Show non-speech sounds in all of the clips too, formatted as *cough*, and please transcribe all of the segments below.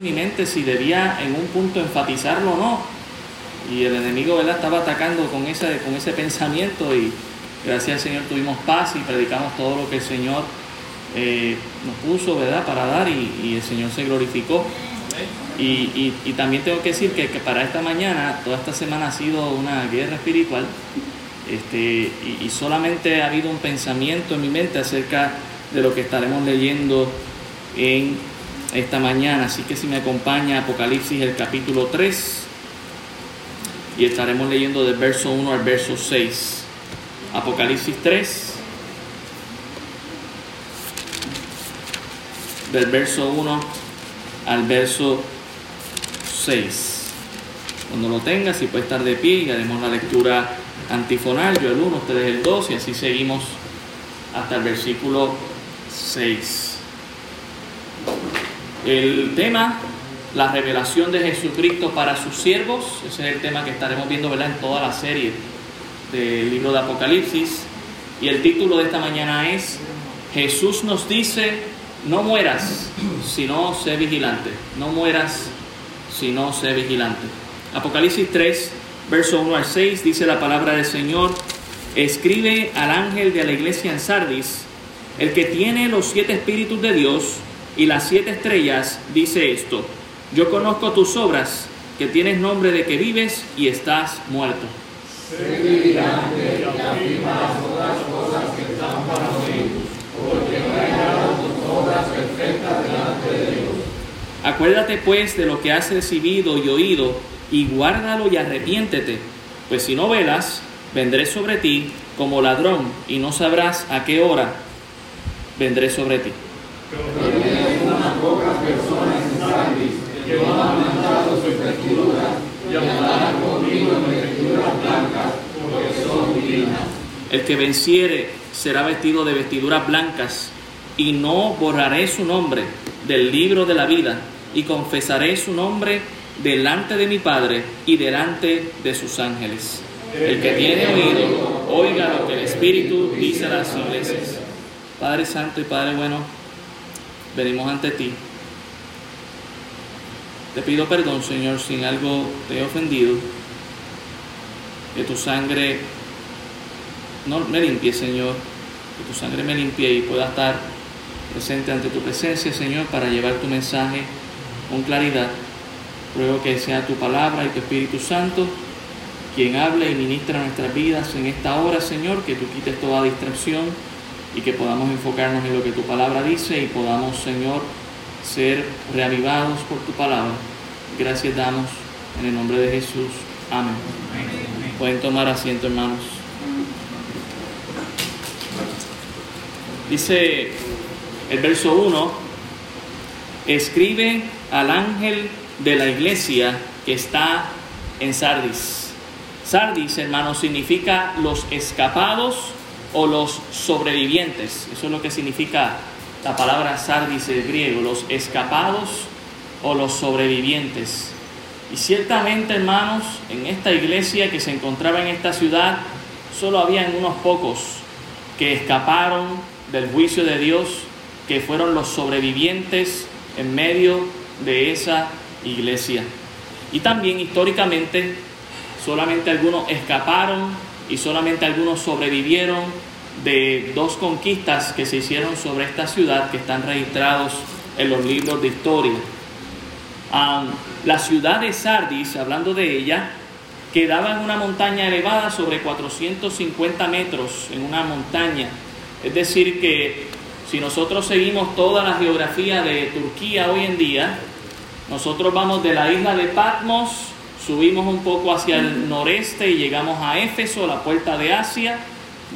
mi mente si debía en un punto enfatizarlo o no. Y el enemigo ¿verdad? estaba atacando con ese, con ese pensamiento y gracias al Señor tuvimos paz y predicamos todo lo que el Señor eh, nos puso ¿verdad? para dar y, el Señor se glorificó. Y, también tengo que decir que, para esta mañana, toda esta semana ha sido una guerra espiritual este, y solamente ha habido un pensamiento en mi mente acerca de lo que estaremos leyendo en esta mañana. Así que si me acompaña Apocalipsis el capítulo 3 y estaremos leyendo del verso 1 al verso 6. Apocalipsis 3, del verso 1 al verso 6. Cuando lo tenga, si puede estar de pie y haremos la lectura antifonal, yo el 1, ustedes el 2 y así seguimos hasta el versículo 6. El tema, la revelación de Jesucristo para sus siervos, ese es el tema que estaremos viendo en toda la serie del libro de Apocalipsis. Y el título de esta mañana es, Jesús nos dice, no mueras, sino sé vigilante. No mueras, sino sé vigilante. Apocalipsis 3, verso 1 al 6, dice la palabra del Señor, escribe al ángel de la iglesia en Sardis, el que tiene los siete espíritus de Dios, y las siete estrellas dice esto, yo conozco tus obras, que tienes nombre de que vives y estás muerto. Acuérdate pues de lo que has recibido y oído, y guárdalo y arrepiéntete, pues si no velas, vendré sobre ti como ladrón, y no sabrás a qué hora vendré sobre ti pocas personas en Sardis El que venciere será vestido de vestiduras blancas y no borraré su nombre del libro de la vida y confesaré su nombre delante de mi Padre y delante de sus ángeles. El que tiene oído, oiga lo que el Espíritu dice a las iglesias. Padre Santo y Padre bueno, venimos ante ti. Te pido perdón, Señor, si en algo te he ofendido. Que tu sangre no me limpie, Señor. Que tu sangre me limpie y pueda estar presente ante tu presencia, Señor, para llevar tu mensaje con claridad. Ruego que sea tu palabra y tu Espíritu Santo quien hable y ministra nuestras vidas en esta hora, Señor, que tú quites toda distracción y que podamos enfocarnos en lo que tu palabra dice y podamos, Señor, ser reavivados por tu palabra. Gracias damos en el nombre de Jesús. Amén. Pueden tomar asiento, hermanos. Dice el verso 1, escribe al ángel de la iglesia que está en Sardis. Sardis, hermanos, significa los escapados o los sobrevivientes. Eso es lo que significa la palabra sardis en griego, los escapados o los sobrevivientes. Y ciertamente, hermanos, en esta iglesia que se encontraba en esta ciudad, solo habían unos pocos que escaparon del juicio de Dios, que fueron los sobrevivientes en medio de esa iglesia. Y también históricamente, solamente algunos escaparon y solamente algunos sobrevivieron de dos conquistas que se hicieron sobre esta ciudad que están registrados en los libros de historia. la ciudad de Sardis, hablando de ella, quedaba en una montaña elevada sobre 450 metros, en una montaña. Es decir, que si nosotros seguimos toda la geografía de Turquía hoy en día, nosotros vamos de la isla de Patmos, subimos un poco hacia el noreste y llegamos a Éfeso, la puerta de Asia,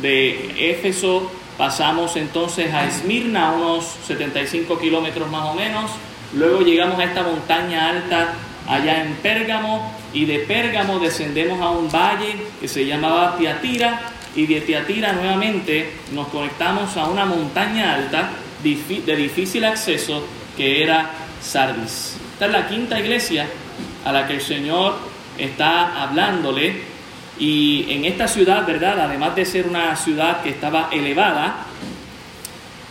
de Éfeso pasamos entonces a Esmirna, unos 75 kilómetros más o menos. Luego llegamos a esta montaña alta allá en Pérgamo y de Pérgamo descendemos a un valle que se llamaba Tiatira y de Tiatira nuevamente nos conectamos a una montaña alta de difícil acceso que era Sardis. Esta es la quinta iglesia a la que el Señor está hablándole y en esta ciudad, ¿verdad? Además de ser una ciudad que estaba elevada,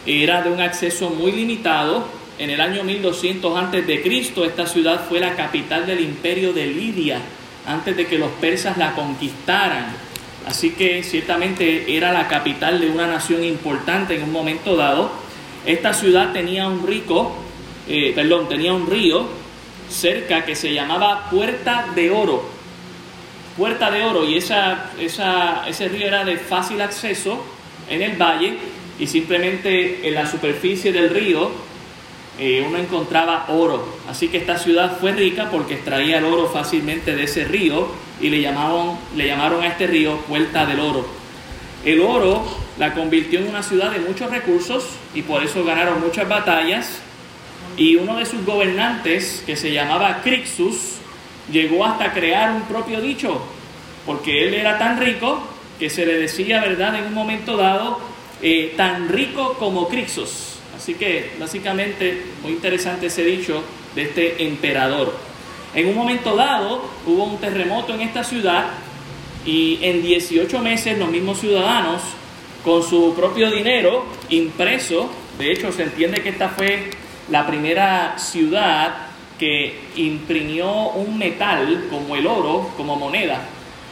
era de un acceso muy limitado en el año 1200 antes de Cristo, esta ciudad fue la capital del imperio de Lidia, antes de que los persas la conquistaran. Así que ciertamente era la capital de una nación importante en un momento dado. Esta ciudad tenía un rico, eh, perdón, tenía un río cerca que se llamaba Puerta de Oro. Puerta de Oro, y esa, esa, ese río era de fácil acceso en el valle y simplemente en la superficie del río eh, uno encontraba oro. Así que esta ciudad fue rica porque extraía el oro fácilmente de ese río y le, llamaban, le llamaron a este río Puerta del Oro. El oro la convirtió en una ciudad de muchos recursos y por eso ganaron muchas batallas. Y uno de sus gobernantes, que se llamaba Crixus, llegó hasta crear un propio dicho, porque él era tan rico que se le decía, ¿verdad?, en un momento dado, eh, tan rico como Crixus. Así que básicamente muy interesante ese dicho de este emperador. En un momento dado hubo un terremoto en esta ciudad y en 18 meses los mismos ciudadanos con su propio dinero impreso, de hecho se entiende que esta fue la primera ciudad que imprimió un metal como el oro, como moneda.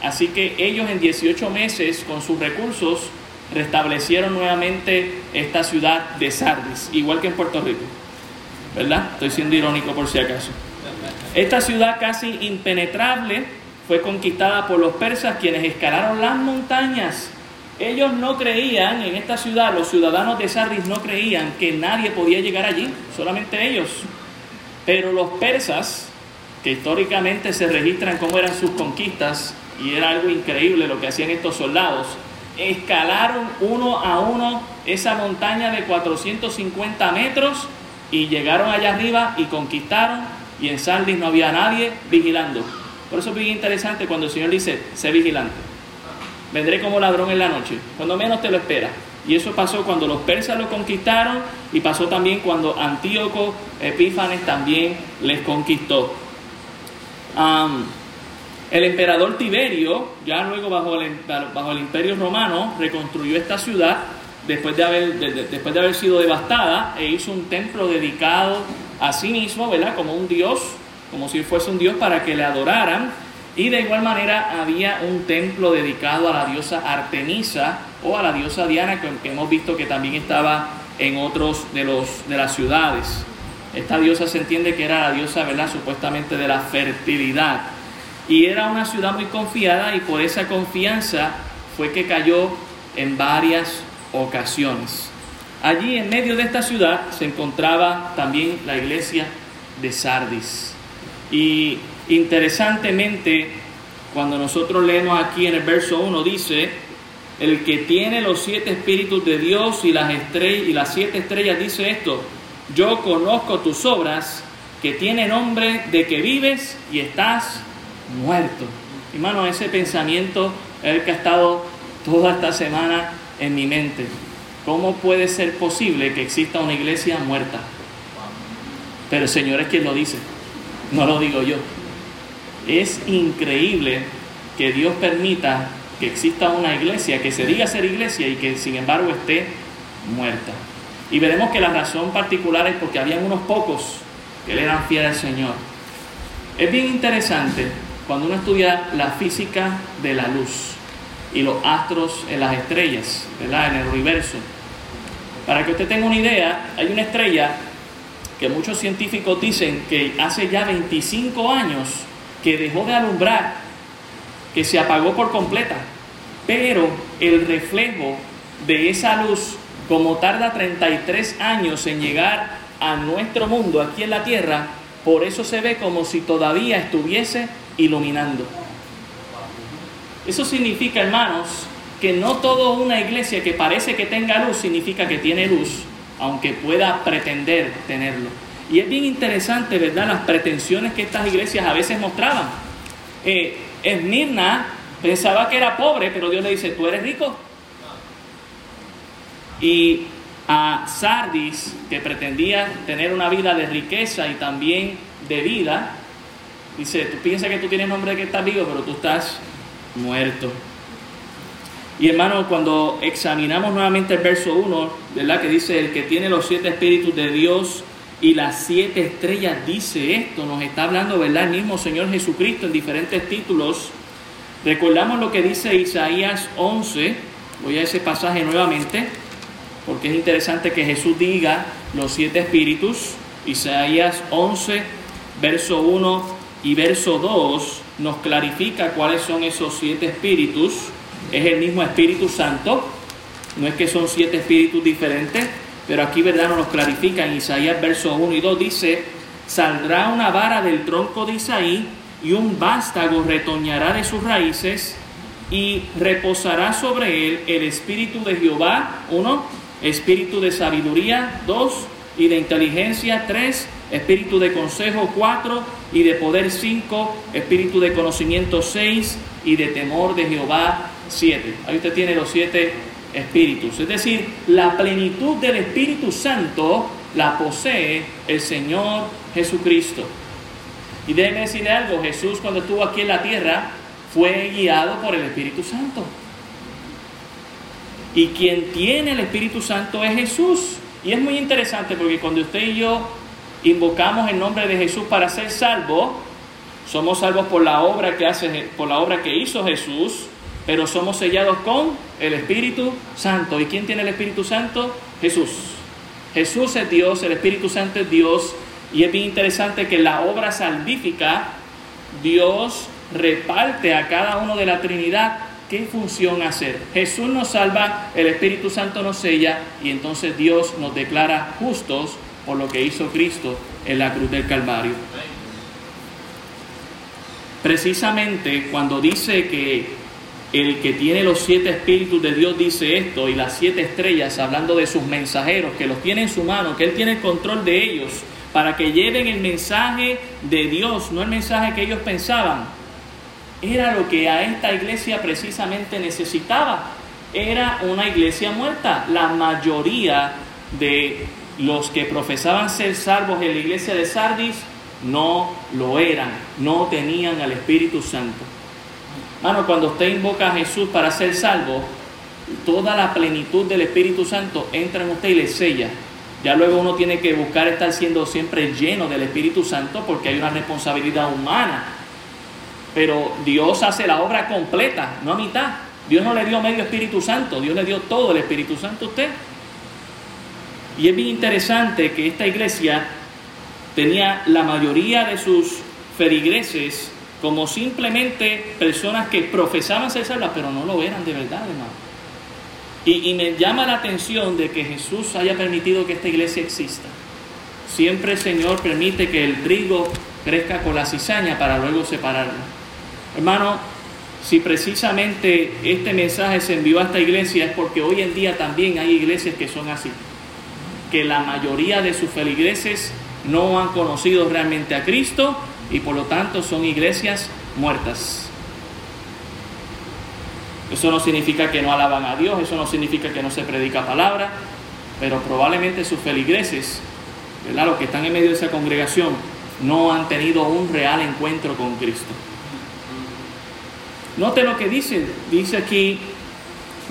Así que ellos en 18 meses con sus recursos restablecieron nuevamente esta ciudad de Sardis, igual que en Puerto Rico. ¿Verdad? Estoy siendo irónico por si acaso. Esta ciudad casi impenetrable fue conquistada por los persas quienes escalaron las montañas. Ellos no creían en esta ciudad, los ciudadanos de Sardis no creían que nadie podía llegar allí, solamente ellos. Pero los persas, que históricamente se registran cómo eran sus conquistas, y era algo increíble lo que hacían estos soldados, escalaron uno a uno esa montaña de 450 metros y llegaron allá arriba y conquistaron y en Sardis no había nadie vigilando. Por eso es bien interesante cuando el Señor dice, sé vigilante. Vendré como ladrón en la noche, cuando menos te lo esperas. Y eso pasó cuando los persas lo conquistaron y pasó también cuando Antíoco Epífanes también les conquistó. El emperador Tiberio, ya luego bajo el, bajo el imperio romano, reconstruyó esta ciudad después de, haber, después de haber sido devastada e hizo un templo dedicado a sí mismo, ¿verdad? Como un dios, como si fuese un dios para que le adoraran. Y de igual manera había un templo dedicado a la diosa Artemisa o a la diosa Diana, que hemos visto que también estaba en otros de, los, de las ciudades. Esta diosa se entiende que era la diosa. Supuestamente de la fertilidad. Y era una ciudad muy confiada y por esa confianza fue que cayó en varias ocasiones. Allí en medio de esta ciudad se encontraba también la iglesia de Sardis. Y interesantemente, cuando nosotros leemos aquí en el verso 1, dice, el que tiene los siete espíritus de Dios y las, estrellas, y las siete estrellas dice esto, yo conozco tus obras, que tiene nombre de que vives y estás muerto. Hermano, ese pensamiento es el que ha estado toda esta semana en mi mente. ¿Cómo puede ser posible que exista una iglesia muerta? Pero el Señor es quien lo dice, no lo digo yo. Es increíble que Dios permita que exista una iglesia, que se diga ser iglesia y que sin embargo esté muerta. Y veremos que la razón particular es porque habían unos pocos que le eran fieles al Señor. Es bien interesante cuando uno estudia la física de la luz y los astros en las estrellas, ¿verdad? En el universo. Para que usted tenga una idea, hay una estrella que muchos científicos dicen que hace ya 25 años que dejó de alumbrar, que se apagó por completa, pero el reflejo de esa luz, como tarda 33 años en llegar a nuestro mundo aquí en la Tierra, por eso se ve como si todavía estuviese iluminando. Eso significa, hermanos, que no toda una iglesia que parece que tenga luz significa que tiene luz, aunque pueda pretender tenerlo. Y es bien interesante, ¿verdad?, las pretensiones que estas iglesias a veces mostraban. Eh, Esmirna pensaba que era pobre, pero Dios le dice, ¿tú eres rico? Y a Sardis, que pretendía tener una vida de riqueza y también de vida, dice, tú piensas que tú tienes nombre que estás vivo, pero tú estás muerto. Y hermano, cuando examinamos nuevamente el verso 1, ¿verdad? Que dice, el que tiene los siete espíritus de Dios y las siete estrellas dice esto, nos está hablando, ¿verdad? El mismo Señor Jesucristo en diferentes títulos. Recordamos lo que dice Isaías 11, voy a ese pasaje nuevamente, porque es interesante que Jesús diga los siete espíritus. Isaías 11, verso 1 y verso 2 nos clarifica cuáles son esos siete espíritus. Es el mismo Espíritu Santo, no es que son siete espíritus diferentes, pero aquí, ¿verdad? Nos clarifica en Isaías verso 1 y 2, dice, saldrá una vara del tronco de Isaí y un vástago retoñará de sus raíces y reposará sobre él el espíritu de Jehová, uno, espíritu de sabiduría, dos, y de inteligencia, tres, espíritu de consejo, cuatro, y de poder, cinco, espíritu de conocimiento, seis, y de temor de Jehová, siete. Ahí usted tiene los siete Es decir, la plenitud del Espíritu Santo la posee el Señor Jesucristo. Y déjeme decirle algo, Jesús cuando estuvo aquí en la tierra fue guiado por el Espíritu Santo. Y quien tiene el Espíritu Santo es Jesús. Y es muy interesante porque cuando usted y yo invocamos el nombre de Jesús para ser salvos, somos salvos por la obra que hace por la obra que hizo Jesús, pero somos sellados con el Espíritu Santo. ¿Y quién tiene el Espíritu Santo? Jesús. Jesús es Dios, el Espíritu Santo es Dios. Y es bien interesante que la obra salvífica, Dios reparte a cada uno de la Trinidad qué función hacer. Jesús nos salva, el Espíritu Santo nos sella y entonces Dios nos declara justos por lo que hizo Cristo en la cruz del Calvario. Precisamente cuando dice que el que tiene los siete espíritus de Dios dice esto y las siete estrellas hablando de sus mensajeros que los tiene en su mano, que Él tiene el control de ellos para que lleven el mensaje de Dios, no el mensaje que ellos pensaban. Era lo que a esta iglesia precisamente necesitaba. Era una iglesia muerta. La mayoría de los que profesaban ser salvos en la iglesia de Sardis no lo eran, no tenían al Espíritu Santo. Mano, cuando usted invoca a Jesús para ser salvo, toda la plenitud del Espíritu Santo entra en usted y le sella. Ya luego uno tiene que buscar estar siendo siempre lleno del Espíritu Santo porque hay una responsabilidad humana. Pero Dios hace la obra completa, no a mitad. Dios no le dio medio Espíritu Santo, Dios le dio todo el Espíritu Santo a usted. Y es bien interesante que esta iglesia tenía la mayoría de sus feligreses como simplemente personas que profesaban ser salvas, pero no lo eran de verdad, hermano. Y, me llama la atención de que Jesús haya permitido que esta iglesia exista. Siempre el Señor permite que el trigo crezca con la cizaña para luego separarlo. Hermano, si precisamente este mensaje se envió a esta iglesia es porque hoy en día también hay iglesias que son así. Que la mayoría de sus feligreses no han conocido realmente a Cristo y por lo tanto son iglesias muertas. Eso no significa que no alaban a Dios, eso no significa que no se predica palabra, pero probablemente sus feligreses, ¿verdad? los que están en medio de esa congregación, no han tenido un real encuentro con Cristo. Note lo que dice, dice aquí,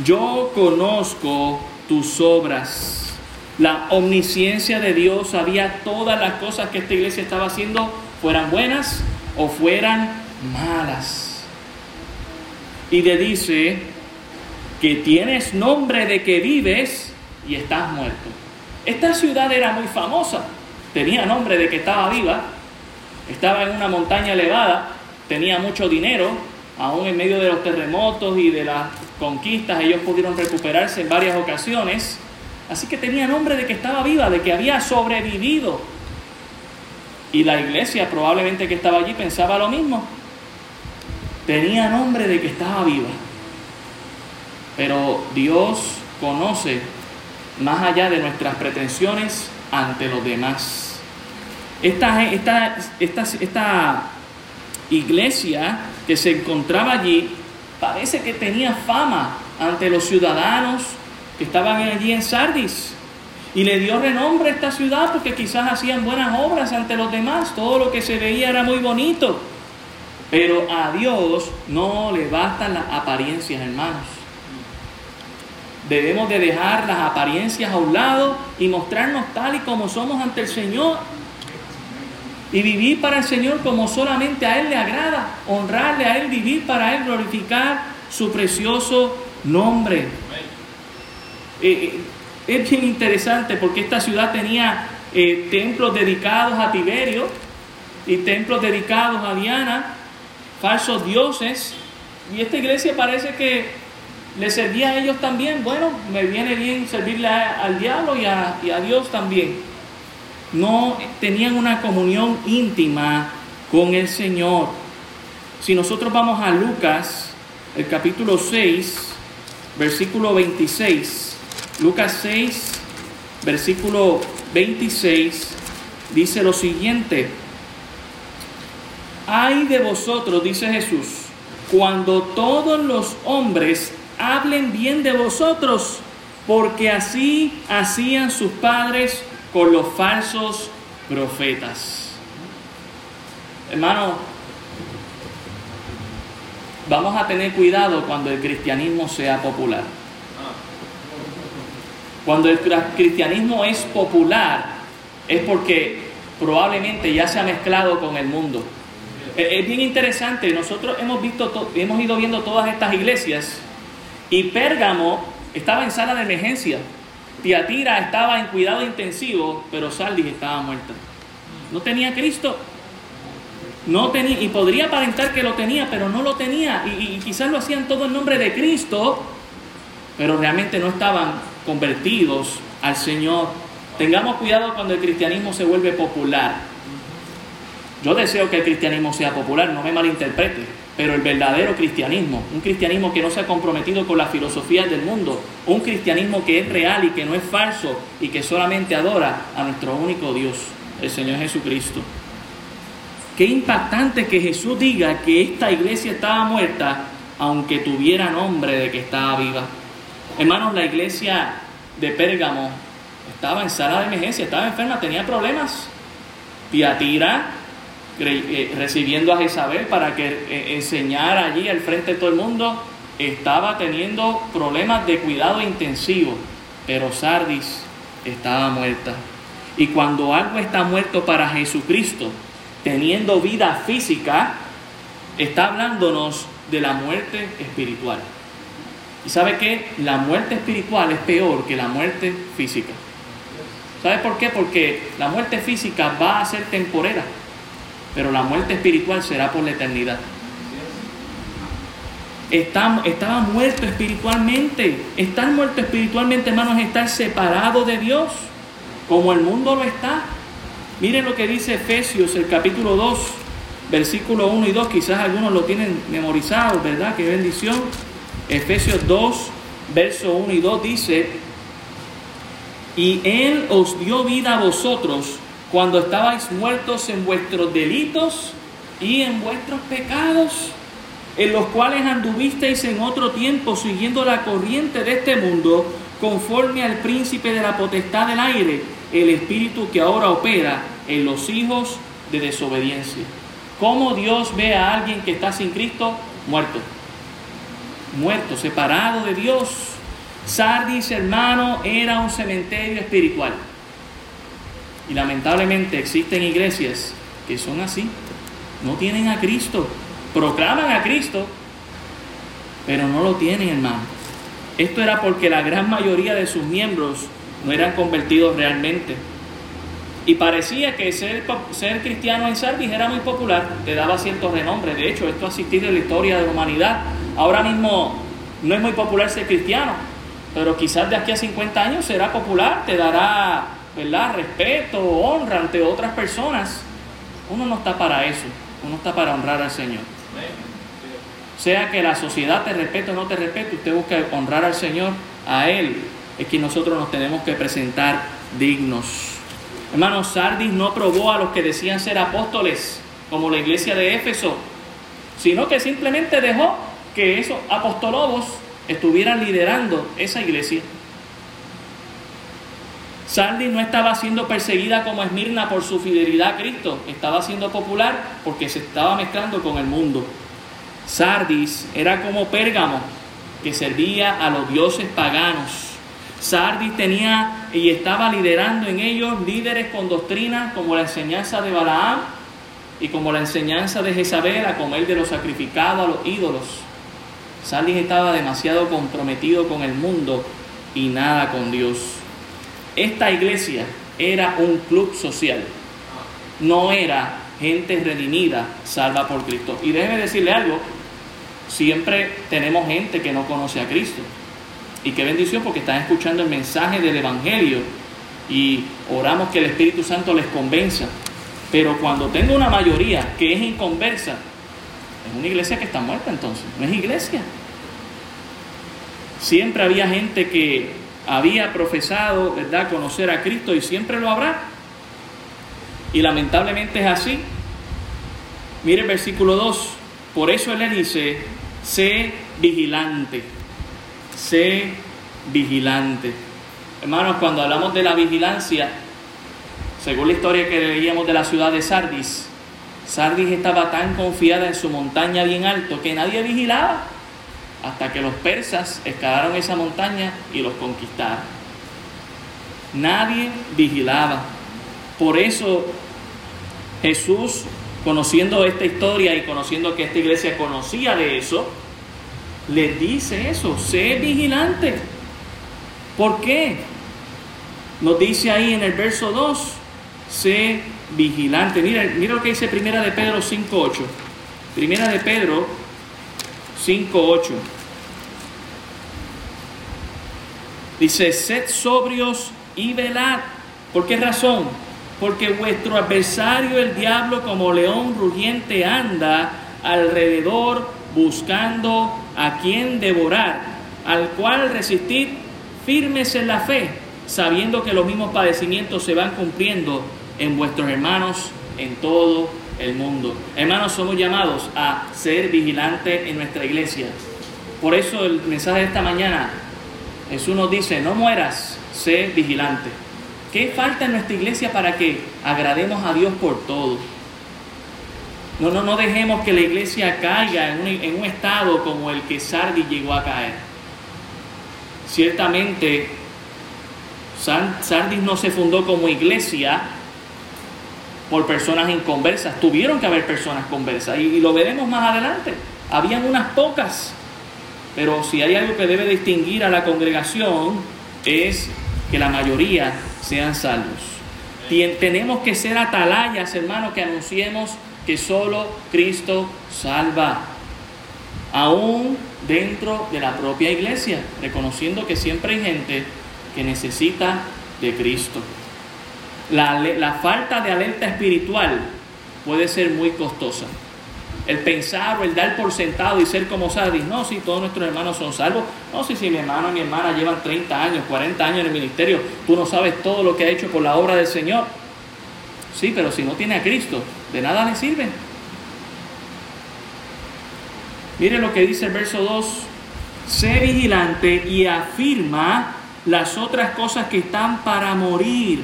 yo conozco tus obras. La omnisciencia de Dios sabía todas las cosas que esta iglesia estaba haciendo fueran buenas o fueran malas. Y le dice que tienes nombre de que vives y estás muerto. Esta ciudad era muy famosa, tenía nombre de que estaba viva, estaba en una montaña elevada, tenía mucho dinero, aún en medio de los terremotos y de las conquistas ellos pudieron recuperarse en varias ocasiones, así que tenía nombre de que estaba viva, de que había sobrevivido y la iglesia probablemente que estaba allí pensaba lo mismo. Tenía nombre de que estaba viva. Pero Dios conoce más allá de nuestras pretensiones ante los demás. Esta, esta, esta, esta iglesia que se encontraba allí parece que tenía fama ante los ciudadanos que estaban allí en Sardis. Y le dio renombre a esta ciudad porque quizás hacían buenas obras ante los demás. Todo lo que se veía era muy bonito. Pero a Dios no le bastan las apariencias, hermanos. Debemos de dejar las apariencias a un lado y mostrarnos tal y como somos ante el Señor. Y vivir para el Señor como solamente a Él le agrada. Honrarle a Él, vivir para Él, glorificar su precioso nombre. Eh, eh, es bien interesante porque esta ciudad tenía eh, templos dedicados a Tiberio y templos dedicados a Diana, falsos dioses. Y esta iglesia parece que le servía a ellos también, bueno, me viene bien servirle al diablo y a, y a Dios también. No tenían una comunión íntima con el Señor. Si nosotros vamos a Lucas, el capítulo 6, versículo 26, Lucas 6, versículo 26, dice lo siguiente, ay de vosotros, dice Jesús, cuando todos los hombres hablen bien de vosotros, porque así hacían sus padres con los falsos profetas. Hermano, vamos a tener cuidado cuando el cristianismo sea popular. Cuando el cristianismo es popular es porque probablemente ya se ha mezclado con el mundo. Es bien interesante, nosotros hemos visto, hemos ido viendo todas estas iglesias y Pérgamo estaba en sala de emergencia. Tiatira estaba en cuidado intensivo, pero Saldis estaba muerta. No tenía Cristo. No tenía, y podría aparentar que lo tenía, pero no lo tenía. Y, y quizás lo hacían todo en nombre de Cristo, pero realmente no estaban convertidos al Señor. Tengamos cuidado cuando el cristianismo se vuelve popular. Yo deseo que el cristianismo sea popular, no me malinterprete. Pero el verdadero cristianismo, un cristianismo que no se ha comprometido con las filosofías del mundo, un cristianismo que es real y que no es falso y que solamente adora a nuestro único Dios, el Señor Jesucristo. Qué impactante que Jesús diga que esta iglesia estaba muerta aunque tuviera nombre de que estaba viva. Hermanos, la iglesia de Pérgamo estaba en sala de emergencia, estaba enferma, tenía problemas. Tiatira eh, recibiendo a Jezabel para que eh, enseñara allí al frente de todo el mundo, estaba teniendo problemas de cuidado intensivo, pero Sardis estaba muerta. Y cuando algo está muerto para Jesucristo, teniendo vida física, está hablándonos de la muerte espiritual. ¿Y sabe qué? La muerte espiritual es peor que la muerte física. ¿Sabe por qué? Porque la muerte física va a ser temporera pero la muerte espiritual será por la eternidad. estaba muerto espiritualmente. Estar muerto espiritualmente, hermanos, es estar separado de Dios, como el mundo lo está. Miren lo que dice Efesios, el capítulo 2, versículo 1 y 2. Quizás algunos lo tienen memorizado, ¿verdad? Qué bendición. Efesios 2, verso 1 y 2 dice, y Él os dio vida a vosotros cuando estabais muertos en vuestros delitos y en vuestros pecados, en los cuales anduvisteis en otro tiempo siguiendo la corriente de este mundo, conforme al príncipe de la potestad del aire, el espíritu que ahora opera en los hijos de desobediencia. ¿Cómo Dios ve a alguien que está sin Cristo? Muerto. Muerto, separado de Dios. Sardis, hermano, era un cementerio espiritual. Y lamentablemente existen iglesias que son así. No tienen a Cristo. Proclaman a Cristo, pero no lo tienen, hermano. Esto era porque la gran mayoría de sus miembros no eran convertidos realmente. Y parecía que ser, ser cristiano en Sardis era muy popular, te daba cierto renombre. De hecho, esto ha existido en la historia de la humanidad. Ahora mismo no es muy popular ser cristiano, pero quizás de aquí a 50 años será popular, te dará ¿verdad? Respeto, honra ante otras personas. Uno no está para eso, uno está para honrar al Señor. Sea que la sociedad te respete o no te respete, usted busca honrar al Señor, a Él es que nosotros nos tenemos que presentar dignos. Hermanos, Sardis no probó a los que decían ser apóstoles, como la iglesia de Éfeso, sino que simplemente dejó que esos apostolobos estuvieran liderando esa iglesia. Sardis no estaba siendo perseguida como Esmirna por su fidelidad a Cristo, estaba siendo popular porque se estaba mezclando con el mundo. Sardis era como Pérgamo, que servía a los dioses paganos. Sardis tenía y estaba liderando en ellos líderes con doctrinas como la enseñanza de Balaam y como la enseñanza de Jezabel a comer de los sacrificados a los ídolos. Sardis estaba demasiado comprometido con el mundo y nada con Dios. Esta iglesia era un club social, no era gente redimida, salva por Cristo. Y déjeme decirle algo, siempre tenemos gente que no conoce a Cristo. Y qué bendición porque están escuchando el mensaje del Evangelio y oramos que el Espíritu Santo les convenza. Pero cuando tengo una mayoría que es inconversa, es una iglesia que está muerta entonces, no es iglesia. Siempre había gente que había profesado, ¿verdad?, conocer a Cristo y siempre lo habrá. Y lamentablemente es así. Mire el versículo 2. Por eso él le dice, sé vigilante, sé vigilante. Hermanos, cuando hablamos de la vigilancia, según la historia que leíamos de la ciudad de Sardis, Sardis estaba tan confiada en su montaña bien alto que nadie vigilaba hasta que los persas escalaron esa montaña y los conquistaron. Nadie vigilaba. Por eso Jesús, conociendo esta historia y conociendo que esta iglesia conocía de eso, les dice eso, sé vigilante. ¿Por qué? Nos dice ahí en el verso 2, sé vigilante. Mira, mira lo que dice Primera de Pedro 5.8. Primera de Pedro 5.8. Dice, sed sobrios y velad. ¿Por qué razón? Porque vuestro adversario, el diablo, como león rugiente, anda alrededor buscando a quien devorar, al cual resistir firmes en la fe, sabiendo que los mismos padecimientos se van cumpliendo en vuestros hermanos en todo el mundo. Hermanos, somos llamados a ser vigilantes en nuestra iglesia. Por eso el mensaje de esta mañana, Jesús nos dice, no mueras, sé vigilante. ¿Qué falta en nuestra iglesia para que agrademos a Dios por todo? No, no, no dejemos que la iglesia caiga en un, estado como el que Sardi llegó a caer. Ciertamente, Sardis no se fundó como iglesia por personas inconversas. Tuvieron que haber personas conversas y, lo veremos más adelante. Habían unas pocas, pero si hay algo que debe distinguir a la congregación es que la mayoría sean salvos. tenemos que ser atalayas, hermanos, que anunciemos que solo Cristo salva. Aún dentro de la propia iglesia, reconociendo que siempre hay gente que necesita de Cristo. La, falta de alerta espiritual puede ser muy costosa. El pensar o el dar por sentado y ser como Sardis, no, si todos nuestros hermanos son salvos, no, si, si mi hermano y mi hermana llevan 30 años, 40 años en el ministerio, tú no sabes todo lo que ha hecho por la obra del Señor. Sí, pero si no tiene a Cristo, de nada le sirve. Mire lo que dice el verso 2, sé vigilante y afirma las otras cosas que están para morir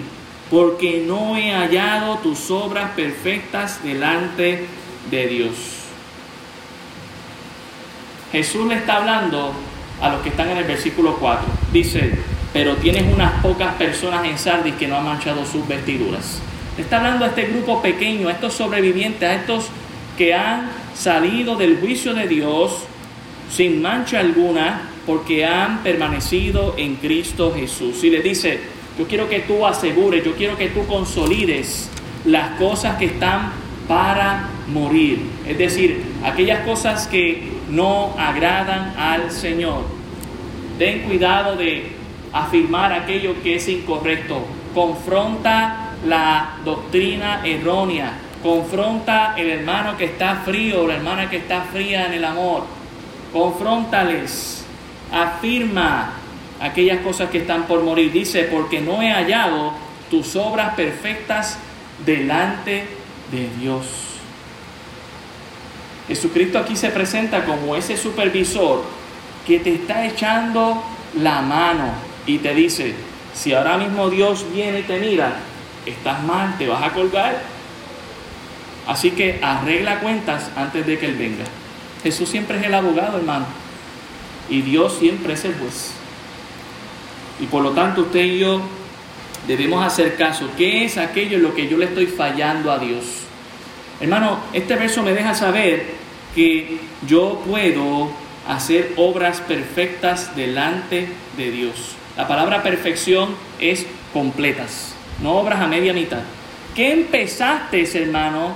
porque no he hallado tus obras perfectas delante de Dios. Jesús le está hablando a los que están en el versículo 4. Dice, pero tienes unas pocas personas en Sardis que no han manchado sus vestiduras. está hablando a este grupo pequeño, a estos sobrevivientes, a estos que han salido del juicio de Dios sin mancha alguna porque han permanecido en Cristo Jesús. Y le dice, yo quiero que tú asegures, yo quiero que tú consolides las cosas que están para morir. Es decir, aquellas cosas que no agradan al Señor. Ten cuidado de afirmar aquello que es incorrecto. Confronta la doctrina errónea. Confronta el hermano que está frío o la hermana que está fría en el amor. Confróntales. Afirma aquellas cosas que están por morir. Dice, porque no he hallado tus obras perfectas delante de Dios. Jesucristo aquí se presenta como ese supervisor que te está echando la mano y te dice, si ahora mismo Dios viene y te mira, estás mal, te vas a colgar. Así que arregla cuentas antes de que Él venga. Jesús siempre es el abogado, hermano. y Dios siempre es el juez. Y por lo tanto usted y yo debemos hacer caso. ¿Qué es aquello en lo que yo le estoy fallando a Dios? Hermano, este verso me deja saber que yo puedo hacer obras perfectas delante de Dios. La palabra perfección es completas, no obras a media mitad. ¿Qué empezaste, hermano,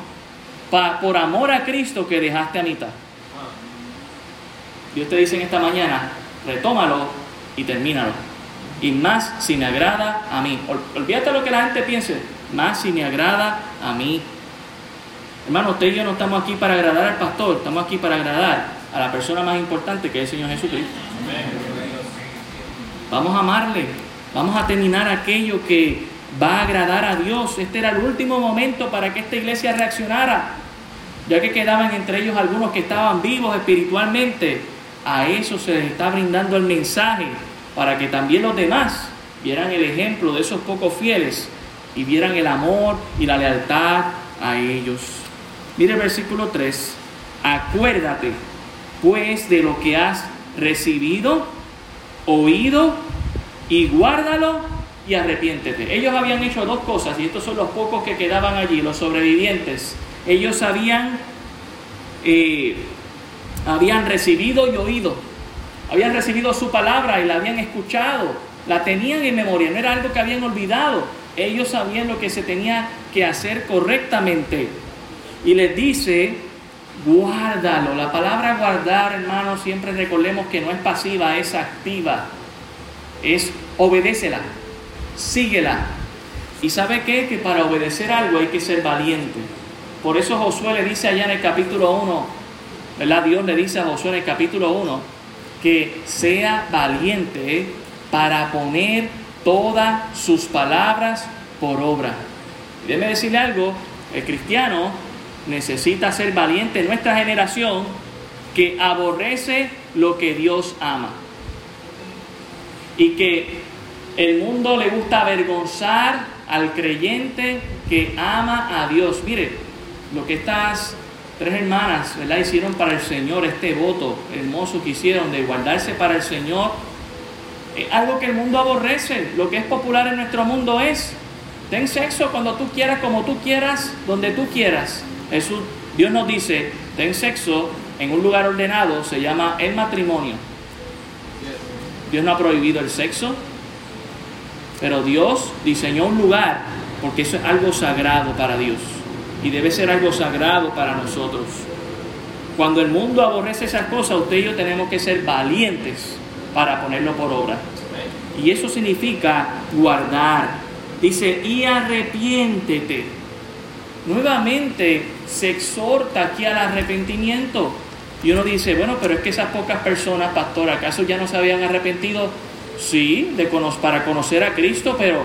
por amor a Cristo que dejaste a mitad? Dios te dice en esta mañana, retómalo y termínalo. Y más si me agrada a mí. Olvídate lo que la gente piense, más si me agrada a mí. Hermano, usted y yo no estamos aquí para agradar al pastor, estamos aquí para agradar a la persona más importante que es el Señor Jesucristo. Vamos a amarle, vamos a terminar aquello que va a agradar a Dios. Este era el último momento para que esta iglesia reaccionara, ya que quedaban entre ellos algunos que estaban vivos espiritualmente. A eso se les está brindando el mensaje, para que también los demás vieran el ejemplo de esos pocos fieles y vieran el amor y la lealtad a ellos. Mire el versículo 3. Acuérdate pues de lo que has recibido, oído y guárdalo y arrepiéntete. Ellos habían hecho dos cosas y estos son los pocos que quedaban allí, los sobrevivientes. Ellos habían, eh, habían recibido y oído, habían recibido su palabra y la habían escuchado, la tenían en memoria, no era algo que habían olvidado. Ellos sabían lo que se tenía que hacer correctamente. Y les dice, guárdalo. La palabra guardar, hermano, siempre recordemos que no es pasiva, es activa. Es obedécela síguela. ¿Y sabe qué? Que para obedecer algo hay que ser valiente. Por eso Josué le dice allá en el capítulo 1, ¿verdad? Dios le dice a Josué en el capítulo 1 que sea valiente para poner todas sus palabras por obra. Y déjeme decirle algo, el cristiano necesita ser valiente en nuestra generación que aborrece lo que Dios ama. Y que el mundo le gusta avergonzar al creyente que ama a Dios. Mire, lo que estas tres hermanas ¿verdad? hicieron para el Señor, este voto hermoso que hicieron de guardarse para el Señor, es algo que el mundo aborrece. Lo que es popular en nuestro mundo es, ten sexo cuando tú quieras, como tú quieras, donde tú quieras. Jesús, Dios nos dice, ten sexo en un lugar ordenado, se llama el matrimonio. Dios no ha prohibido el sexo, pero Dios diseñó un lugar porque eso es algo sagrado para Dios y debe ser algo sagrado para nosotros. Cuando el mundo aborrece esas cosas, usted y yo tenemos que ser valientes para ponerlo por obra. Y eso significa guardar. Dice, y arrepiéntete. Nuevamente se exhorta aquí al arrepentimiento. Y uno dice, bueno, pero es que esas pocas personas, pastor, ¿acaso ya no se habían arrepentido? Sí, de para conocer a Cristo, pero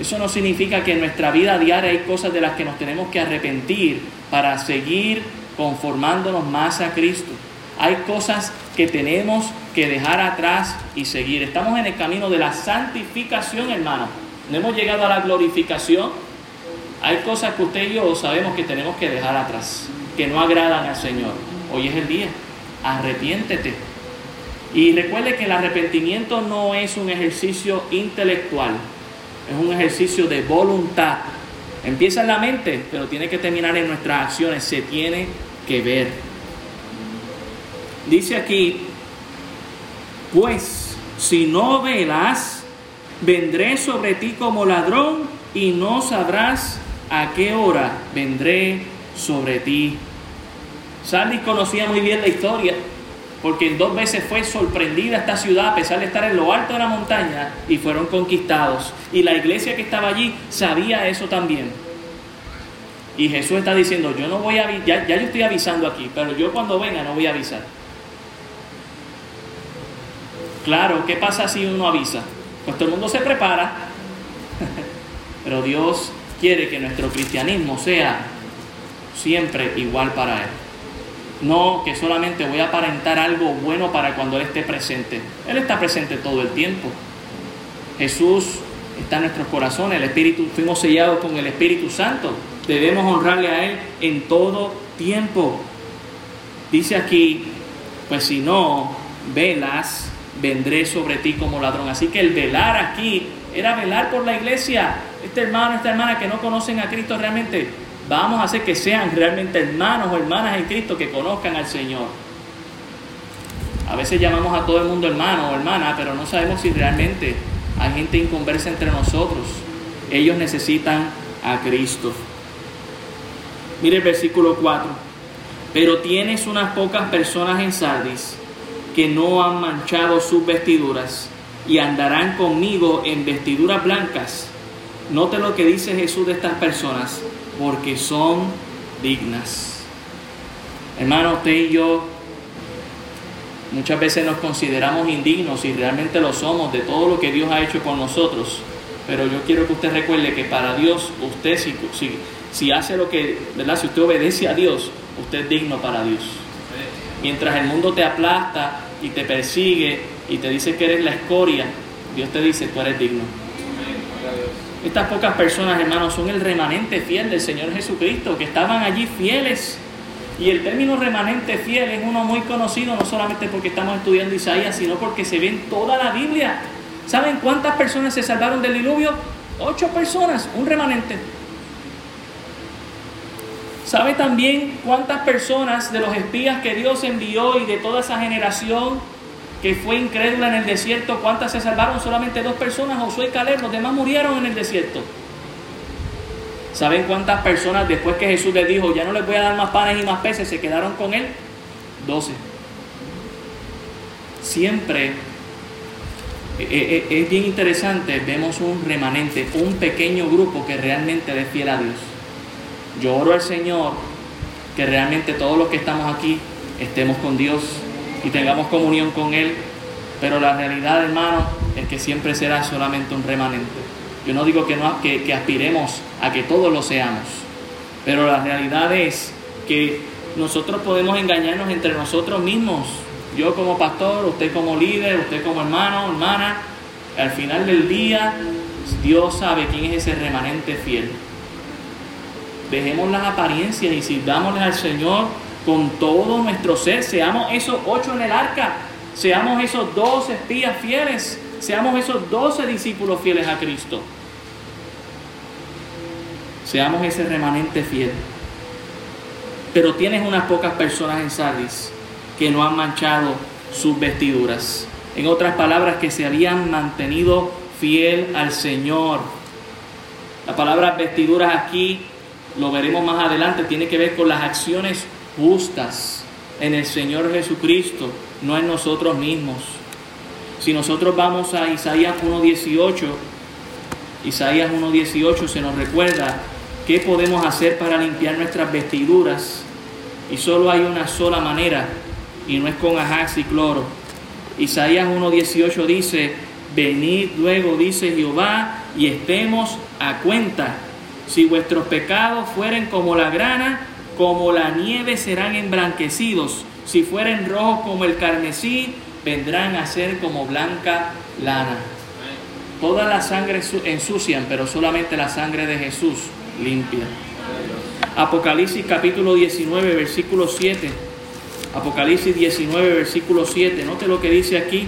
eso no significa que en nuestra vida diaria hay cosas de las que nos tenemos que arrepentir para seguir conformándonos más a Cristo. Hay cosas que tenemos que dejar atrás y seguir. Estamos en el camino de la santificación, hermano. No hemos llegado a la glorificación. Hay cosas que usted y yo sabemos que tenemos que dejar atrás, que no agradan al Señor. Hoy es el día. Arrepiéntete y recuerde que el arrepentimiento no es un ejercicio intelectual, es un ejercicio de voluntad. Empieza en la mente, pero tiene que terminar en nuestras acciones, se tiene que ver. Dice aquí, pues si no velas, vendré sobre ti como ladrón y no sabrás a qué hora vendré sobre ti. Sandy conocía muy bien la historia porque en dos veces fue sorprendida esta ciudad a pesar de estar en lo alto de la montaña y fueron conquistados. Y la iglesia que estaba allí sabía eso también. Y Jesús está diciendo, yo no voy a, ya, ya yo estoy avisando aquí, pero yo cuando venga no voy a avisar. Claro, ¿qué pasa si uno avisa? Pues todo el mundo se prepara, *laughs* pero Dios quiere que nuestro cristianismo sea siempre igual para Él. No que solamente voy a aparentar algo bueno para cuando Él esté presente. Él está presente todo el tiempo. Jesús está en nuestros corazones, el Espíritu, fuimos sellados con el Espíritu Santo. Debemos honrarle a Él en todo tiempo. Dice aquí, pues si no, velas, vendré sobre ti como ladrón. Así que el velar aquí era velar por la iglesia. Este hermano, esta hermana que no conocen a Cristo realmente, vamos a hacer que sean realmente hermanos o hermanas en Cristo que conozcan al Señor. A veces llamamos a todo el mundo hermano o hermana, pero no sabemos si realmente hay gente inconversa entre nosotros. Ellos necesitan a Cristo. Mire el versículo 4. Pero tienes unas pocas personas en Sardis que no han manchado sus vestiduras y andarán conmigo en vestiduras blancas. Note lo que dice Jesús de estas personas, porque son dignas. Hermano, usted y yo muchas veces nos consideramos indignos y realmente lo somos de todo lo que Dios ha hecho con nosotros. Pero yo quiero que usted recuerde que para Dios, usted si, si, si hace lo que. Si usted obedece a Dios, usted es digno para Dios. Mientras el mundo te aplasta y te persigue y te dice que eres la escoria, Dios te dice, tú eres digno. Estas pocas personas, hermanos, son el remanente fiel del Señor Jesucristo, que estaban allí fieles. Y el término remanente fiel es uno muy conocido, no solamente porque estamos estudiando Isaías, sino porque se ve en toda la Biblia. ¿Saben cuántas personas se salvaron del diluvio? Ocho personas, un remanente. ¿Sabe también cuántas personas de los espías que Dios envió y de toda esa generación que fue incrédula en el desierto, cuántas se salvaron? Solamente dos personas, Josué y Caleb, los demás murieron en el desierto. ¿Saben cuántas personas después que Jesús les dijo, ya no les voy a dar más panes y más peces, se quedaron con él? Doce. Siempre eh, eh, eh, es bien interesante, vemos un remanente, un pequeño grupo que realmente le fiel a Dios. Yo oro al Señor que realmente todos los que estamos aquí estemos con Dios y tengamos comunión con Él, pero la realidad, hermano, es que siempre será solamente un remanente. Yo no digo que, no, que, que aspiremos a que todos lo seamos, pero la realidad es que nosotros podemos engañarnos entre nosotros mismos. Yo como pastor, usted como líder, usted como hermano, hermana, al final del día Dios sabe quién es ese remanente fiel. Dejemos las apariencias y sirvámosle al Señor con todo nuestro ser. Seamos esos ocho en el arca. Seamos esos dos espías fieles. Seamos esos doce discípulos fieles a Cristo. Seamos ese remanente fiel. Pero tienes unas pocas personas en Sardis que no han manchado sus vestiduras. En otras palabras, que se habían mantenido fiel al Señor. La palabra vestiduras aquí lo veremos más adelante, tiene que ver con las acciones justas en el Señor Jesucristo, no en nosotros mismos. Si nosotros vamos a Isaías 1.18, Isaías 1.18 se nos recuerda qué podemos hacer para limpiar nuestras vestiduras. Y solo hay una sola manera, y no es con ajax y cloro. Isaías 1.18 dice, venid luego, dice Jehová, y estemos a cuenta si vuestros pecados fueren como la grana, como la nieve serán emblanquecidos. Si fueren rojos como el carmesí, vendrán a ser como blanca lana. Toda la sangre ensucian, pero solamente la sangre de Jesús limpia. Apocalipsis capítulo 19, versículo 7. Apocalipsis 19, versículo 7. Note lo que dice aquí.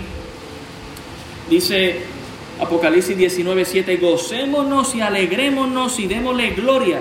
Dice, Apocalipsis 19, 7, gocémonos y alegrémonos y démosle gloria,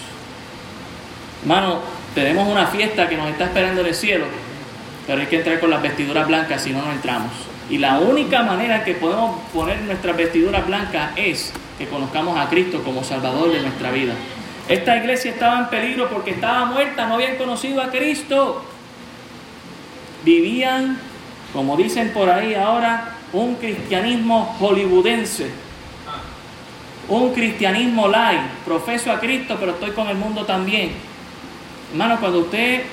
Hermano, tenemos una fiesta que nos está esperando en el cielo, pero hay que entrar con las vestiduras blancas, si no, no entramos. Y la única manera que podemos poner nuestras vestiduras blancas es que conozcamos a Cristo como Salvador de nuestra vida. Esta iglesia estaba en peligro porque estaba muerta, no habían conocido a Cristo. Vivían, como dicen por ahí ahora, un cristianismo hollywoodense, un cristianismo light, profeso a Cristo, pero estoy con el mundo también. Hermano, cuando usted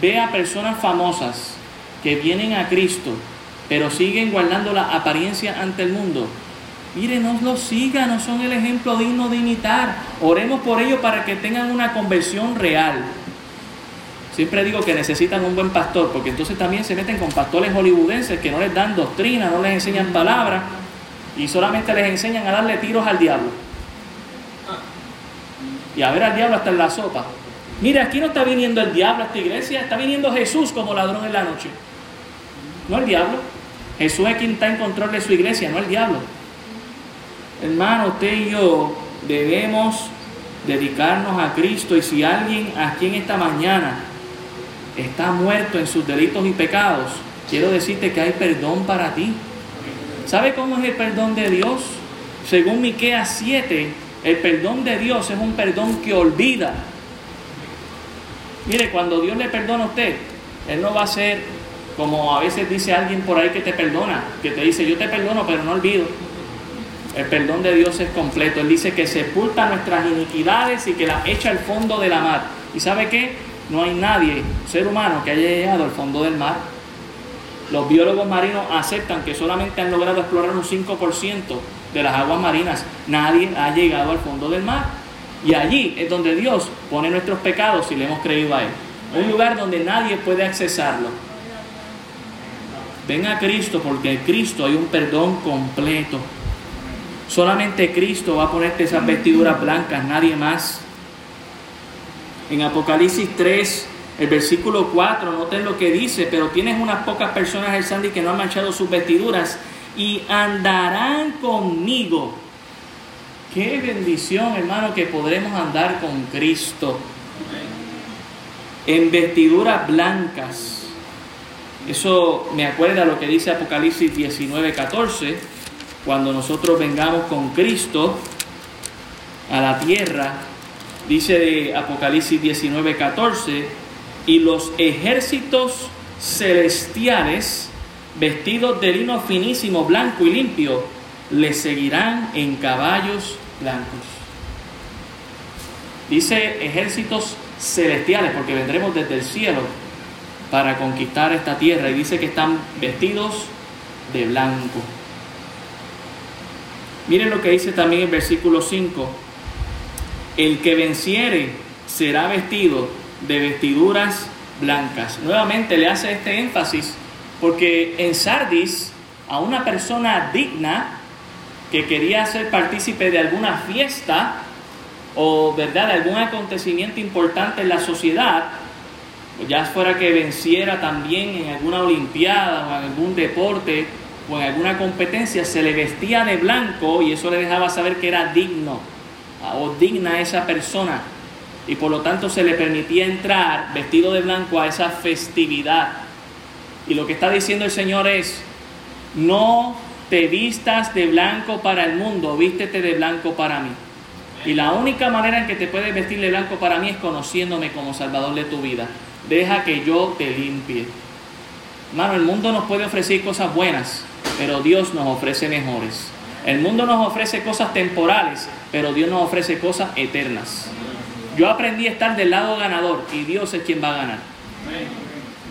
ve a personas famosas que vienen a Cristo pero siguen guardando la apariencia ante el mundo. Mire, no los sigan, no son el ejemplo digno de imitar. Oremos por ellos para que tengan una conversión real. Siempre digo que necesitan un buen pastor, porque entonces también se meten con pastores hollywoodenses que no les dan doctrina, no les enseñan palabras y solamente les enseñan a darle tiros al diablo. Y a ver al diablo hasta en la sopa. Mire, aquí no está viniendo el diablo a esta iglesia, está viniendo Jesús como ladrón en la noche. No el diablo. Jesús es quien está en control de su iglesia, no el diablo. Hermano, usted y yo debemos dedicarnos a Cristo y si alguien aquí en esta mañana está muerto en sus delitos y pecados, quiero decirte que hay perdón para ti. ¿Sabe cómo es el perdón de Dios? Según Miqueas 7, el perdón de Dios es un perdón que olvida. Mire, cuando Dios le perdona a usted, Él no va a ser como a veces dice alguien por ahí que te perdona, que te dice yo te perdono pero no olvido. El perdón de Dios es completo. Él dice que sepulta nuestras iniquidades y que las echa al fondo de la mar. ¿Y sabe qué? No hay nadie, ser humano, que haya llegado al fondo del mar. Los biólogos marinos aceptan que solamente han logrado explorar un 5% de las aguas marinas. Nadie ha llegado al fondo del mar. Y allí es donde Dios pone nuestros pecados si le hemos creído a Él. Un lugar donde nadie puede accesarlo. Ven a Cristo porque en Cristo hay un perdón completo. Solamente Cristo va a ponerte esas vestiduras blancas, nadie más. En Apocalipsis 3, el versículo 4, noten lo que dice, pero tienes unas pocas personas, el Sandy, que no han manchado sus vestiduras y andarán conmigo. Qué bendición, hermano, que podremos andar con Cristo en vestiduras blancas. Eso me acuerda lo que dice Apocalipsis 19, 14 cuando nosotros vengamos con Cristo a la tierra, dice de Apocalipsis 19, 14, y los ejércitos celestiales, vestidos de lino finísimo, blanco y limpio, le seguirán en caballos blancos. Dice ejércitos celestiales, porque vendremos desde el cielo para conquistar esta tierra, y dice que están vestidos de blanco. Miren lo que dice también el versículo 5. El que venciere será vestido de vestiduras blancas. Nuevamente le hace este énfasis porque en Sardis a una persona digna que quería ser partícipe de alguna fiesta o verdad algún acontecimiento importante en la sociedad, ya fuera que venciera también en alguna olimpiada o en algún deporte o en alguna competencia se le vestía de blanco y eso le dejaba saber que era digno ah, o digna a esa persona y por lo tanto se le permitía entrar vestido de blanco a esa festividad. Y lo que está diciendo el Señor es, no te vistas de blanco para el mundo, vístete de blanco para mí. Y la única manera en que te puedes vestir de blanco para mí es conociéndome como Salvador de tu vida. Deja que yo te limpie. Hermano, el mundo nos puede ofrecer cosas buenas, pero Dios nos ofrece mejores. El mundo nos ofrece cosas temporales, pero Dios nos ofrece cosas eternas. Yo aprendí a estar del lado ganador y Dios es quien va a ganar.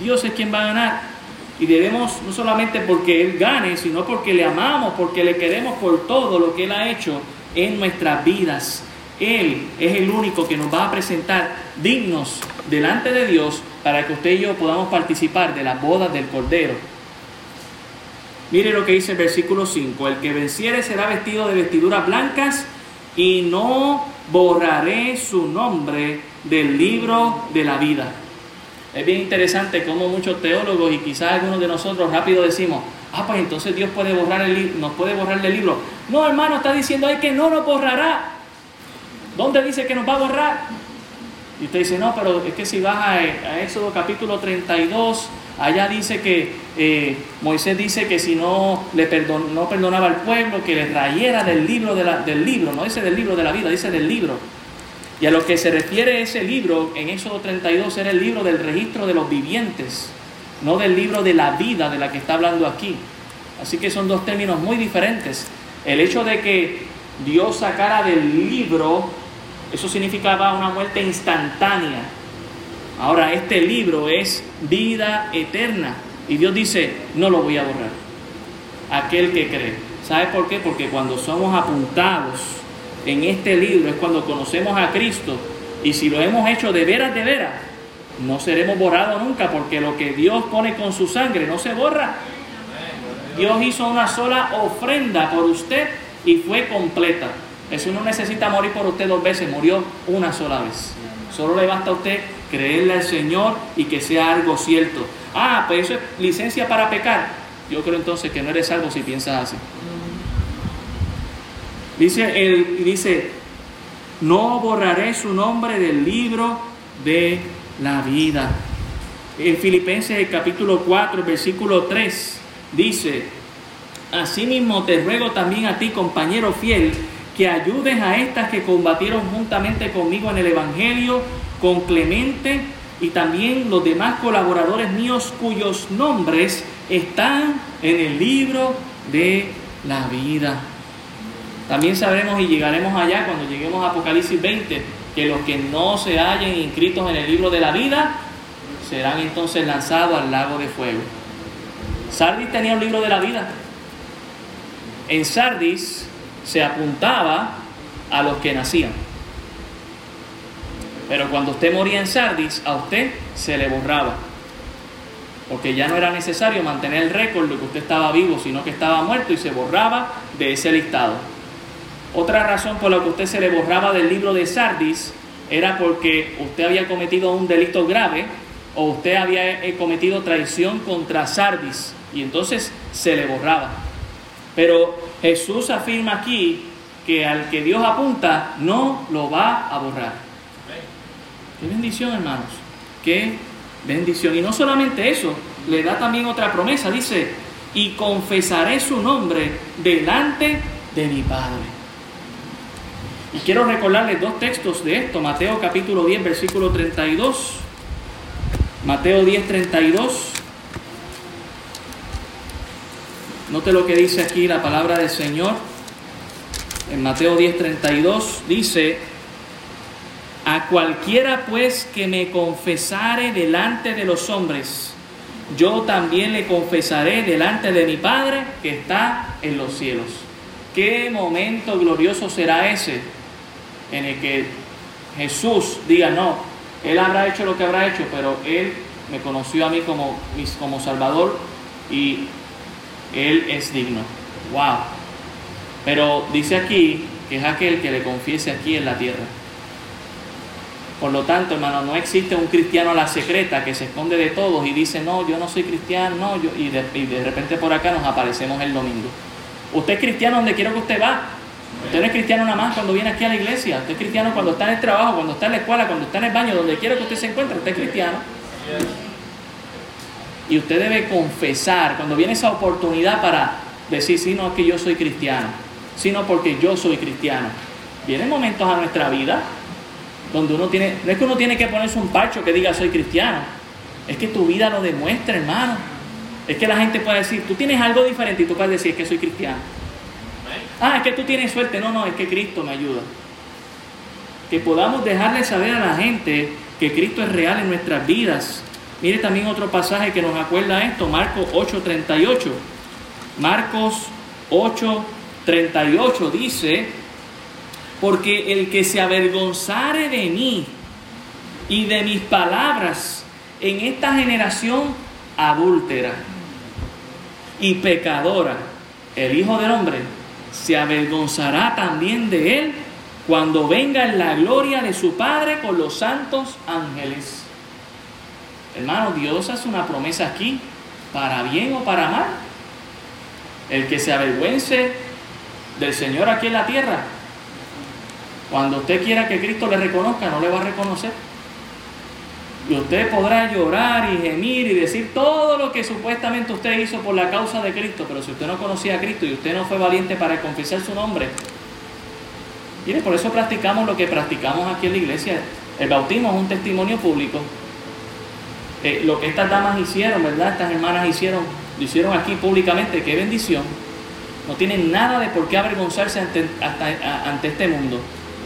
Dios es quien va a ganar. Y debemos, no solamente porque Él gane, sino porque le amamos, porque le queremos por todo lo que Él ha hecho en nuestras vidas. Él es el único que nos va a presentar dignos delante de Dios para que usted y yo podamos participar de las bodas del Cordero. Mire lo que dice el versículo 5, el que venciere será vestido de vestiduras blancas y no borraré su nombre del libro de la vida. Es bien interesante cómo muchos teólogos y quizás algunos de nosotros rápido decimos, ah, pues entonces Dios puede borrar el nos puede borrar del libro. No, hermano, está diciendo ahí que no nos borrará. ¿Dónde dice que nos va a borrar? Y usted dice, no, pero es que si vas a, Éxodo capítulo 32, Allá dice que eh, Moisés dice que si no le no perdonaba al pueblo, que le rayera del libro, del libro, no dice del libro de la vida, dice del libro. Y a lo que se refiere ese libro, en Éxodo 32, era el libro del registro de los vivientes, no del libro de la vida de la que está hablando aquí. Así que son dos términos muy diferentes. El hecho de que Dios sacara del libro, eso significaba una muerte instantánea, Ahora, este libro es vida eterna. Y Dios dice, no lo voy a borrar. aquel que cree. ¿Sabe por qué? Porque cuando somos apuntados en este libro es cuando conocemos a Cristo y si lo hemos hecho de veras, de veras, no seremos borrados nunca porque lo que Dios pone con su sangre no se borra. Dios hizo una sola ofrenda por usted y fue completa. Eso no necesita morir por usted dos veces, murió una sola vez. Solo le basta a usted creerle al Señor y que sea algo cierto. Ah, pues eso es licencia para pecar. Yo creo entonces que no eres salvo si piensas así. Dice, él, dice, no borraré su nombre del libro de la vida. En Filipenses capítulo 4, versículo 3, dice, Asimismo te ruego también a ti, compañero fiel, que ayudes a estas que combatieron juntamente conmigo en el Evangelio, con Clemente y también los demás colaboradores míos cuyos nombres están en el libro de la vida. También sabremos y llegaremos allá cuando lleguemos a Apocalipsis 20, que los que no se hallen inscritos en el libro de la vida serán entonces lanzados al lago de fuego. Sardis tenía un libro de la vida. En Sardis se apuntaba a los que nacían. Pero cuando usted moría en Sardis, a usted se le borraba. Porque ya no era necesario mantener el récord de que usted estaba vivo, sino que estaba muerto y se borraba de ese listado. Otra razón por la que usted se le borraba del libro de Sardis era porque usted había cometido un delito grave o usted había eh, cometido traición contra Sardis y entonces se le borraba. Pero Jesús afirma aquí que al que Dios apunta no lo va a borrar. Qué bendición, hermanos. Qué bendición. Y no solamente eso, le da también otra promesa. Dice, y confesaré su nombre delante de mi Padre. Y quiero recordarles dos textos de esto. Mateo capítulo 10, versículo 32. Mateo 10, 32. Note lo que dice aquí la palabra del Señor. En Mateo 10, 32 dice, a cualquiera pues que me confesare delante de los hombres, yo también le confesaré delante de mi Padre que está en los cielos. ¿Qué momento glorioso será ese en el que Jesús diga, no, Él habrá hecho lo que habrá hecho, pero Él me conoció a mí como, como Salvador y Él es digno. ¡Wow! Pero dice aquí que es aquel que le confiese aquí en la tierra. Por lo tanto, hermano, no existe un cristiano a la secreta que se esconde de todos y dice, no, yo no soy cristiano, no, yo, y, de, repente por acá nos aparecemos el domingo. Usted es cristiano donde quiero que usted va. Usted no es cristiano nada más cuando viene aquí a la iglesia. Usted es cristiano cuando está en el trabajo, cuando está en la escuela, cuando está en el baño, donde quiera que usted se encuentre, usted es cristiano. Y usted debe confesar cuando viene esa oportunidad para decir, sí, no es que yo soy cristiano, sino porque yo soy cristiano. Vienen momentos a nuestra vida donde uno tiene, no es que uno tiene que ponerse un parcho que diga soy cristiano, es que tu vida lo demuestra, hermano. Es que la gente puede decir, tú tienes algo diferente y tú puedes decir que soy cristiano. Ah, es que tú tienes suerte. No, no, es que Cristo me ayuda. Que podamos dejarle saber a la gente que Cristo es real en nuestras vidas. Mire también otro pasaje que nos acuerda esto, Marcos 8:38. Marcos 8:38 dice, porque el que se avergonzare de mí y de mis palabras en esta generación adúltera y pecadora, el Hijo del Hombre se avergonzará también de él cuando venga en la gloria de su Padre con los santos ángeles. Hermano, Dios hace una promesa aquí, para bien o para mal. El que se avergüence del Señor aquí en la tierra, cuando usted quiera que Cristo le reconozca, no le va a reconocer. Y usted podrá llorar y gemir y decir todo lo que supuestamente usted hizo por la causa de Cristo, pero si usted no conocía a Cristo y usted no fue valiente para confesar su nombre, mire, por eso practicamos lo que practicamos aquí en la iglesia. El bautismo es un testimonio público. Eh, lo que estas damas hicieron, ¿verdad? Estas hermanas hicieron, lo hicieron aquí públicamente, qué bendición. No tienen nada de por qué avergonzarse ante, ante este mundo.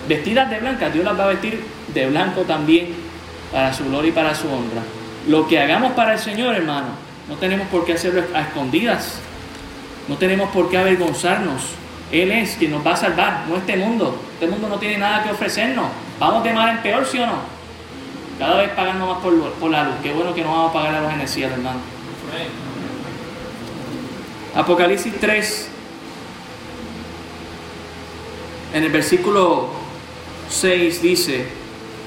Vestidas de blanca, Dios las va a vestir de blanco también para su gloria y para su honra. Lo que hagamos para el Señor, hermano, no tenemos por qué hacerlo a escondidas. No tenemos por qué avergonzarnos. Él es quien nos va a salvar, no este mundo. Este mundo no tiene nada que ofrecernos. Vamos de mal en peor, ¿sí o no? Cada vez pagando más por, la luz. Qué bueno que no vamos a pagar a los en el cielo, hermano. Apocalipsis 3, en el versículo 6 dice,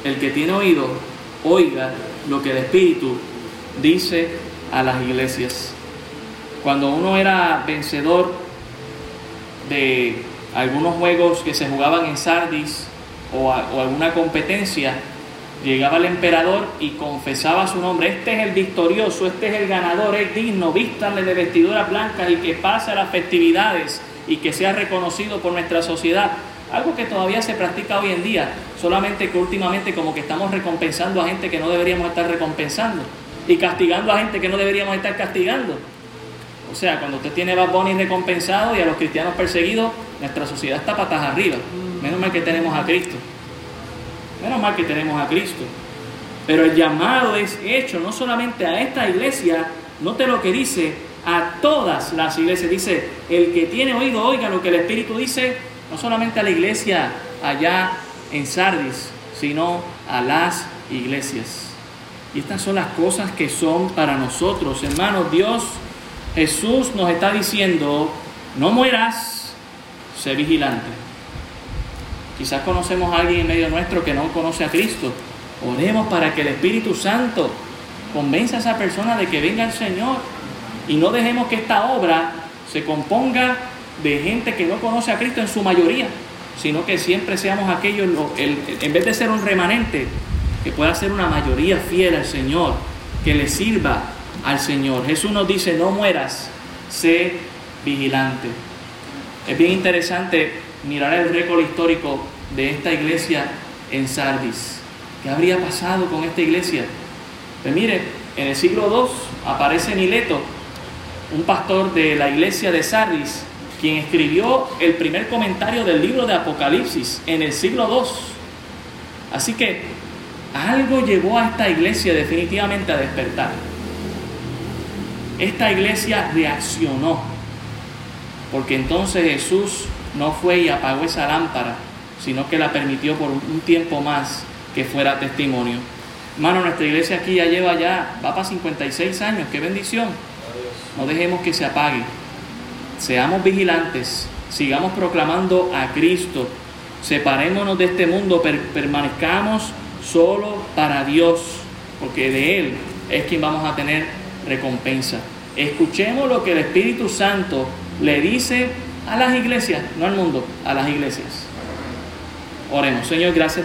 el que tiene oído, oiga lo que el Espíritu dice a las iglesias. Cuando uno era vencedor de algunos juegos que se jugaban en Sardis o, alguna competencia, llegaba el emperador y confesaba su nombre. Este es el victorioso, este es el ganador, es digno, vístanle de vestiduras blancas y que pase a las festividades y que sea reconocido por nuestra sociedad. Algo que todavía se practica hoy en día, solamente que últimamente como que estamos recompensando a gente que no deberíamos estar recompensando y castigando a gente que no deberíamos estar castigando. O sea, cuando usted tiene Bad Bunny recompensado y a los cristianos perseguidos, nuestra sociedad está patas arriba. Menos mal que tenemos a Cristo. Menos mal que tenemos a Cristo. Pero el llamado es hecho no solamente a esta iglesia, note lo que dice, a todas las iglesias. Dice, el que tiene oído oiga lo que el Espíritu dice, no solamente a la iglesia allá en Sardis, sino a las iglesias. Y estas son las cosas que son para nosotros, hermanos. Dios, Jesús nos está diciendo, no mueras, sé vigilante. Quizás conocemos a alguien en medio nuestro que no conoce a Cristo. Oremos para que el Espíritu Santo convenza a esa persona de que venga el Señor. Y no dejemos que esta obra se componga de gente que no conoce a Cristo en su mayoría, sino que siempre seamos aquellos, en vez de ser un remanente, que pueda ser una mayoría fiel al Señor, que le sirva al Señor. Jesús nos dice, no mueras, sé vigilante. Es bien interesante mirar el récord histórico de esta iglesia en Sardis. ¿Qué habría pasado con esta iglesia? Pues mire, en el siglo II aparece Mileto, un pastor de la iglesia de Sardis, quien escribió el primer comentario del libro de Apocalipsis en el siglo II. Así que algo llevó a esta iglesia definitivamente a despertar. Esta iglesia reaccionó, porque entonces Jesús no fue y apagó esa lámpara, sino que la permitió por un tiempo más que fuera testimonio. Hermano, nuestra iglesia aquí ya lleva ya, va para 56 años, qué bendición. No dejemos que se apague. Seamos vigilantes, sigamos proclamando a Cristo, separémonos de este mundo, permanezcamos solo para Dios, porque de Él es quien vamos a tener recompensa. Escuchemos lo que el Espíritu Santo le dice a las iglesias, no al mundo, a las iglesias. Oremos. Señor, gracias.